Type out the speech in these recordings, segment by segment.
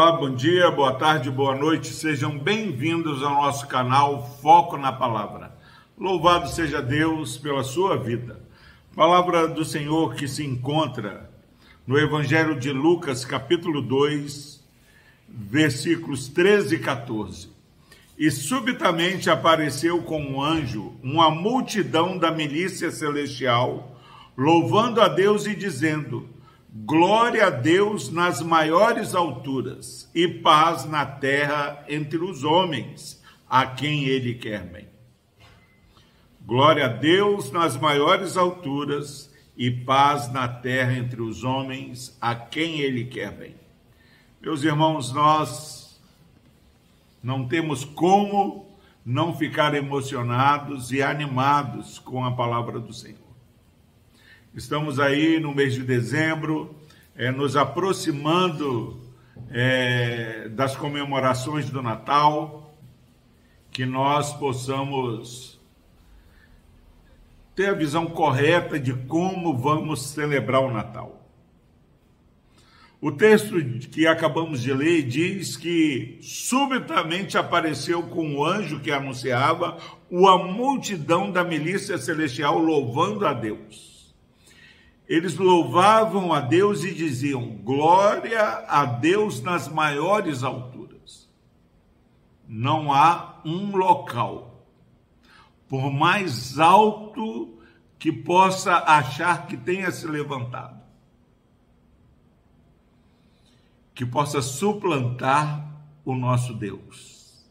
Olá, bom dia, boa tarde, boa noite, sejam bem-vindos ao nosso canal Foco na Palavra. Louvado seja Deus pela sua vida. Palavra do Senhor que se encontra no Evangelho de Lucas, capítulo 2, versículos 13 e 14. E subitamente apareceu com um anjo uma multidão da milícia celestial, louvando a Deus e dizendo: Glória a Deus nas maiores alturas e paz na terra entre os homens, a quem ele quer bem. Glória a Deus nas maiores alturas e paz na terra entre os homens, a quem ele quer bem. Meus irmãos, nós não temos como não ficar emocionados e animados com a palavra do Senhor. Estamos aí no mês de dezembro, é, nos aproximando é, das comemorações do Natal, que nós possamos ter a visão correta de como vamos celebrar o Natal. O texto que acabamos de ler diz que subitamente apareceu com o anjo que anunciava uma multidão da milícia celestial louvando a Deus. Eles louvavam a Deus e diziam: Glória a Deus nas maiores alturas. Não há um local, por mais alto que possa achar que tenha se levantado, que possa suplantar o nosso Deus.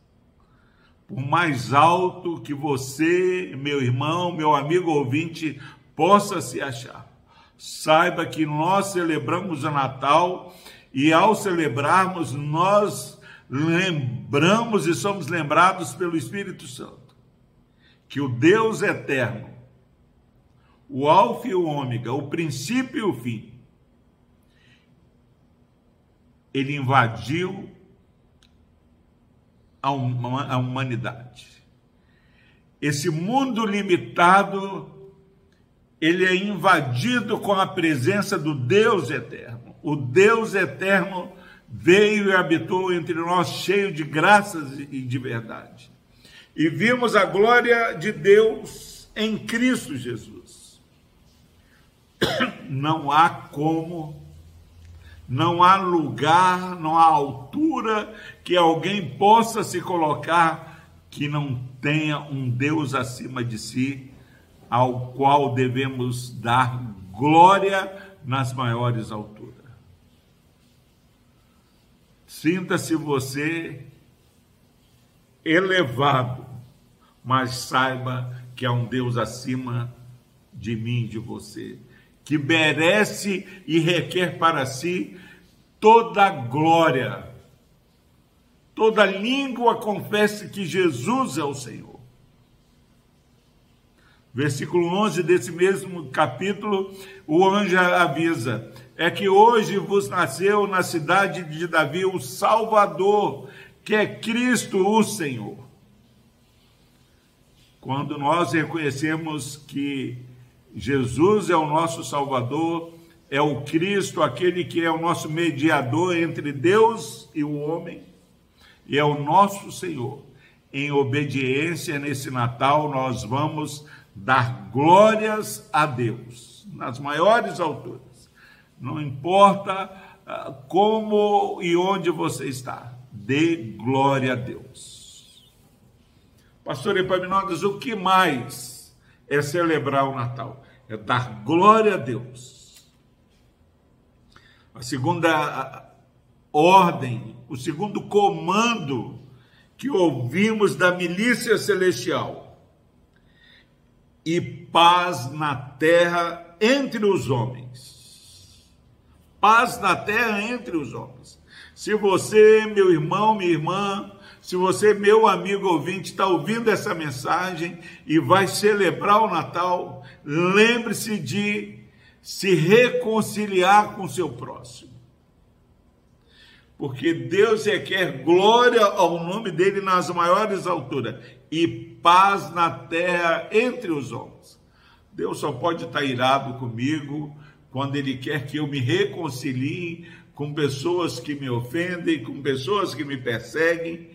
Por mais alto que você, meu irmão, meu amigo ouvinte, possa se achar Saiba que nós celebramos o Natal e ao celebrarmos, nós lembramos e somos lembrados pelo Espírito Santo que o Deus eterno, o Alfa e o Ômega, o princípio e o fim, ele invadiu a humanidade. Esse mundo limitado ele é invadido com a presença do Deus eterno. O Deus eterno veio e habitou entre nós, cheio de graças e de verdade. E vimos a glória de Deus em Cristo Jesus. Não há como, não há lugar, não há altura que alguém possa se colocar que não tenha um Deus acima de si ao qual devemos dar glória nas maiores alturas. Sinta-se você elevado, mas saiba que há um Deus acima de mim de você, que merece e requer para si toda a glória. Toda língua confesse que Jesus é o Senhor versículo 11 desse mesmo capítulo, o anjo avisa: é que hoje vos nasceu na cidade de Davi o Salvador, que é Cristo o Senhor. Quando nós reconhecemos que Jesus é o nosso Salvador, é o Cristo, aquele que é o nosso mediador entre Deus e o homem, e é o nosso Senhor. Em obediência nesse Natal, nós vamos dar glórias a Deus nas maiores alturas. Não importa ah, como e onde você está, dê glória a Deus. Pastor Epaminondas, o que mais é celebrar o Natal? É dar glória a Deus. A segunda ordem, o segundo comando que ouvimos da milícia celestial e paz na terra entre os homens. Paz na terra entre os homens. Se você, meu irmão, minha irmã, se você, meu amigo ouvinte, está ouvindo essa mensagem e vai celebrar o Natal, lembre-se de se reconciliar com o seu próximo. Porque Deus requer glória ao nome dele nas maiores alturas e paz na terra entre os homens. Deus só pode estar irado comigo quando Ele quer que eu me reconcilie com pessoas que me ofendem, com pessoas que me perseguem.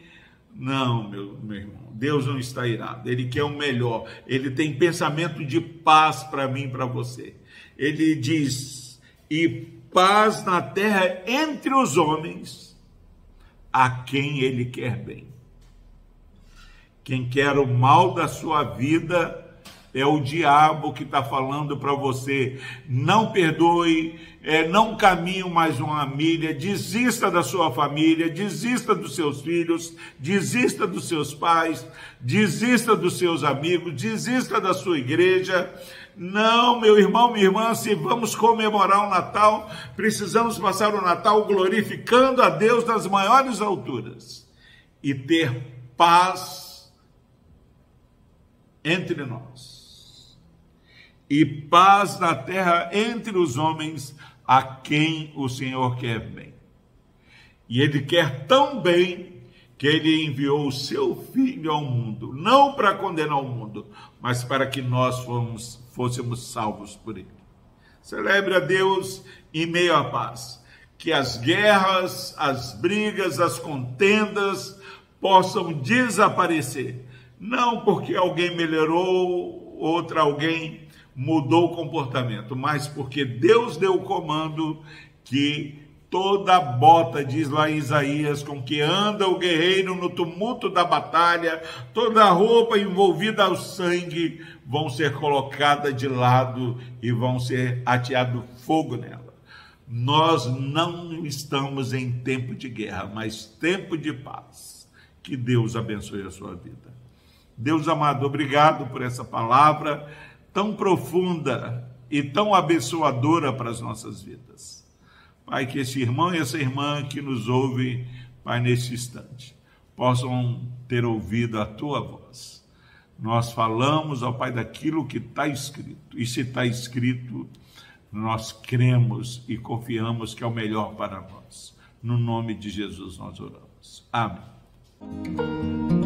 Não, meu, meu irmão, Deus não está irado, Ele quer o melhor, Ele tem pensamento de paz para mim e para você. Ele diz: e paz na terra entre os homens, a quem Ele quer bem. Quem quer o mal da sua vida é o diabo que está falando para você. Não perdoe, é, não caminhe mais uma milha, desista da sua família, desista dos seus filhos, desista dos seus pais, desista dos seus amigos, desista da sua igreja. Não, meu irmão, minha irmã, se vamos comemorar o Natal, precisamos passar o Natal glorificando a Deus nas maiores alturas e ter paz entre nós e paz na terra entre os homens a quem o Senhor quer bem. E ele quer tão bem que ele enviou o seu filho ao mundo, não para condenar o mundo, mas para que nós fomos, fôssemos salvos por ele. Celebre a Deus em meio à paz. Que as guerras, as brigas, as contendas possam desaparecer. Não porque alguém melhorou, outra alguém mudou o comportamento, mas porque Deus deu o comando que toda bota, diz lá em Isaías, com que anda o guerreiro no tumulto da batalha, toda roupa envolvida ao sangue, vão ser colocada de lado e vão ser ateado fogo nela. Nós não estamos em tempo de guerra, mas tempo de paz. Que Deus abençoe a sua vida. Deus amado, obrigado por essa palavra tão profunda e tão abençoadora para as nossas vidas. Pai, que esse irmão e essa irmã que nos ouve, Pai, nesse instante, possam ter ouvido a tua voz. Nós falamos, ó Pai, daquilo que está escrito. E se está escrito, nós cremos e confiamos que é o melhor para nós. No nome de Jesus nós oramos. Amém.